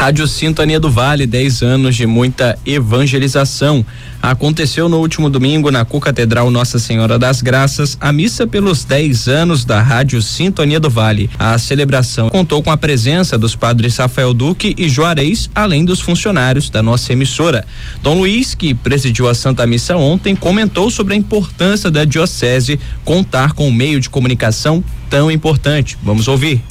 Rádio Sintonia do Vale, 10 anos de muita evangelização. Aconteceu no último domingo na Co-Catedral Nossa Senhora das Graças a missa pelos 10 anos da Rádio Sintonia do Vale. A celebração contou com a presença dos padres Rafael Duque e Juarez, além dos funcionários da nossa emissora. Dom Luiz, que presidiu a Santa Missa ontem, comentou sobre a importância da Diocese contar com um meio de comunicação tão importante. Vamos ouvir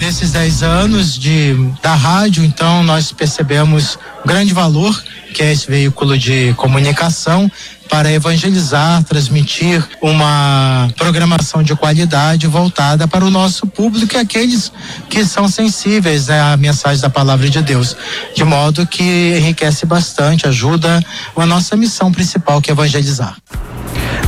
nesses 10 anos de, da rádio, então nós percebemos grande valor que é esse veículo de comunicação para evangelizar, transmitir uma programação de qualidade voltada para o nosso público e aqueles que são sensíveis né, à mensagem da palavra de Deus, de modo que enriquece bastante, ajuda a nossa missão principal, que é evangelizar.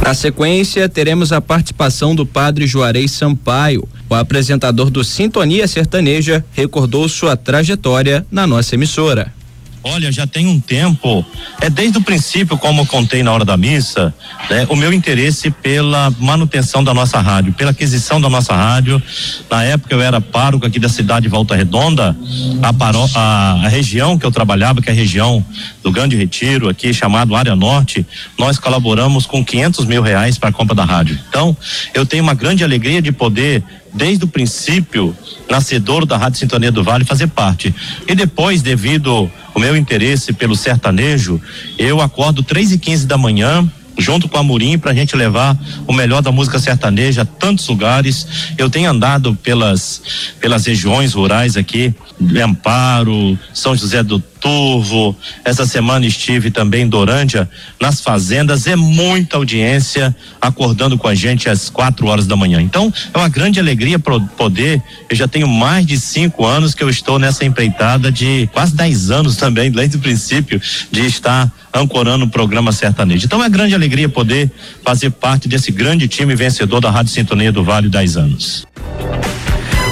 Na sequência, teremos a participação do padre Juarez Sampaio. O apresentador do Sintonia Sertaneja recordou sua trajetória na nossa emissora. Olha, já tem um tempo, é desde o princípio, como contei na hora da missa, né, o meu interesse pela manutenção da nossa rádio, pela aquisição da nossa rádio. Na época eu era pároco aqui da cidade de Volta Redonda, a, a, a região que eu trabalhava, que é a região do Grande Retiro, aqui chamado Área Norte, nós colaboramos com 500 mil reais para a compra da rádio. Então, eu tenho uma grande alegria de poder desde o princípio, nascedor da Rádio Sintonia do Vale, fazer parte. E depois, devido o meu interesse pelo sertanejo, eu acordo três e quinze da manhã, junto com a Murim para a gente levar o melhor da música sertaneja a tantos lugares. Eu tenho andado pelas pelas regiões rurais aqui, Amparo, São José do Turvo. Essa semana estive também em Dorândia, nas fazendas. É muita audiência acordando com a gente às quatro horas da manhã. Então, é uma grande alegria poder. Eu já tenho mais de cinco anos que eu estou nessa empreitada de quase dez anos também, desde o princípio, de estar ancorando o programa sertanejo. Então, é grande alegria poder fazer parte desse grande time vencedor da Rádio Sintonia do Vale 10 anos.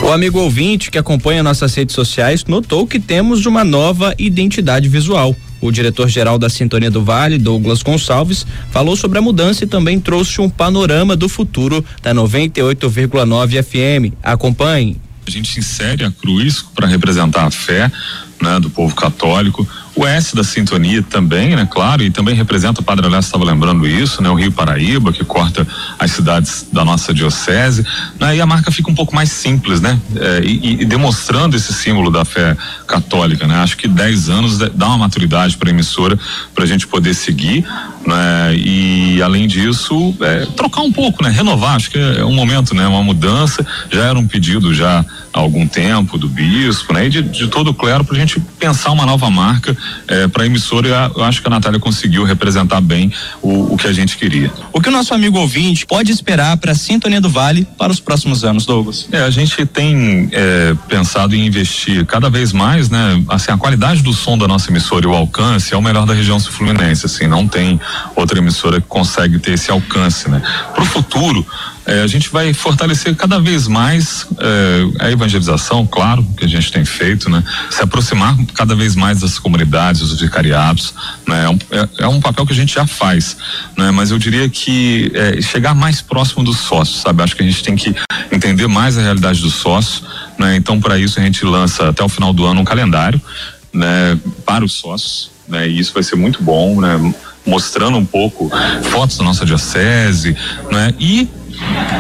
O amigo ouvinte que acompanha nossas redes sociais notou que temos uma nova identidade visual. O diretor-geral da Sintonia do Vale, Douglas Gonçalves, falou sobre a mudança e também trouxe um panorama do futuro da 98,9 FM. Acompanhe. A gente insere a cruz para representar a fé né, do povo católico. O S da sintonia também, né, claro, e também representa, o Padre Alessio estava lembrando isso, né, o Rio Paraíba, que corta as cidades da nossa diocese, né, e a marca fica um pouco mais simples, né, é, e, e, demonstrando esse símbolo da fé católica, né, acho que 10 anos dá uma maturidade para a emissora para a gente poder seguir, né, e além disso, é, trocar um pouco, né, renovar, acho que é um momento, né, uma mudança, já era um pedido já há algum tempo do bispo, né, e de, de todo o clero para a gente pensar uma nova marca é, para a emissora. Eu acho que a Natália conseguiu representar bem o, o que a gente queria. O que o nosso amigo ouvinte pode esperar para a Sintonia do Vale para os próximos anos, Douglas? É, a gente tem é, pensado em investir cada vez mais, né? Assim, a qualidade do som da nossa emissora e o alcance é o melhor da região sul-fluminense. Assim, não tem outra emissora que consegue ter esse alcance, né? Para o futuro, é, a gente vai fortalecer cada vez mais é, a evangelização, claro, que a gente tem feito, né? Se aproximar cada vez mais das comunidades, dos vicariatos, né? É um, é, é um papel que a gente já faz, né? Mas eu diria que é, chegar mais próximo dos sócios, sabe? Acho que a gente tem que entender mais a realidade dos sócios, né? Então, para isso a gente lança até o final do ano um calendário, né? Para os sócios, né? E isso vai ser muito bom, né? Mostrando um pouco fotos da nossa diocese, né? E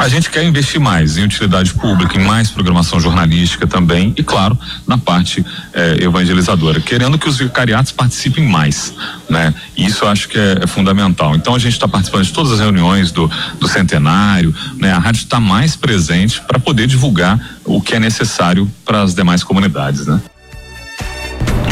a gente quer investir mais em utilidade pública, em mais programação jornalística também e, claro, na parte eh, evangelizadora, querendo que os vicariatos participem mais, né? Isso eu acho que é, é fundamental. Então a gente está participando de todas as reuniões do, do centenário, né? A rádio está mais presente para poder divulgar o que é necessário para as demais comunidades, né?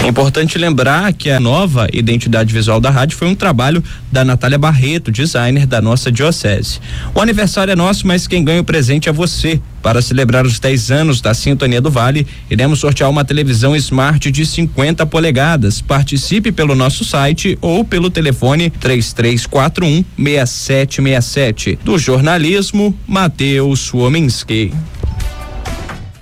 É importante lembrar que a nova identidade visual da rádio foi um trabalho da Natália Barreto, designer da nossa diocese. O aniversário é nosso, mas quem ganha o presente é você. Para celebrar os 10 anos da Sintonia do Vale, iremos sortear uma televisão smart de 50 polegadas. Participe pelo nosso site ou pelo telefone 3341 6767. Do jornalismo, Matheus Wominski.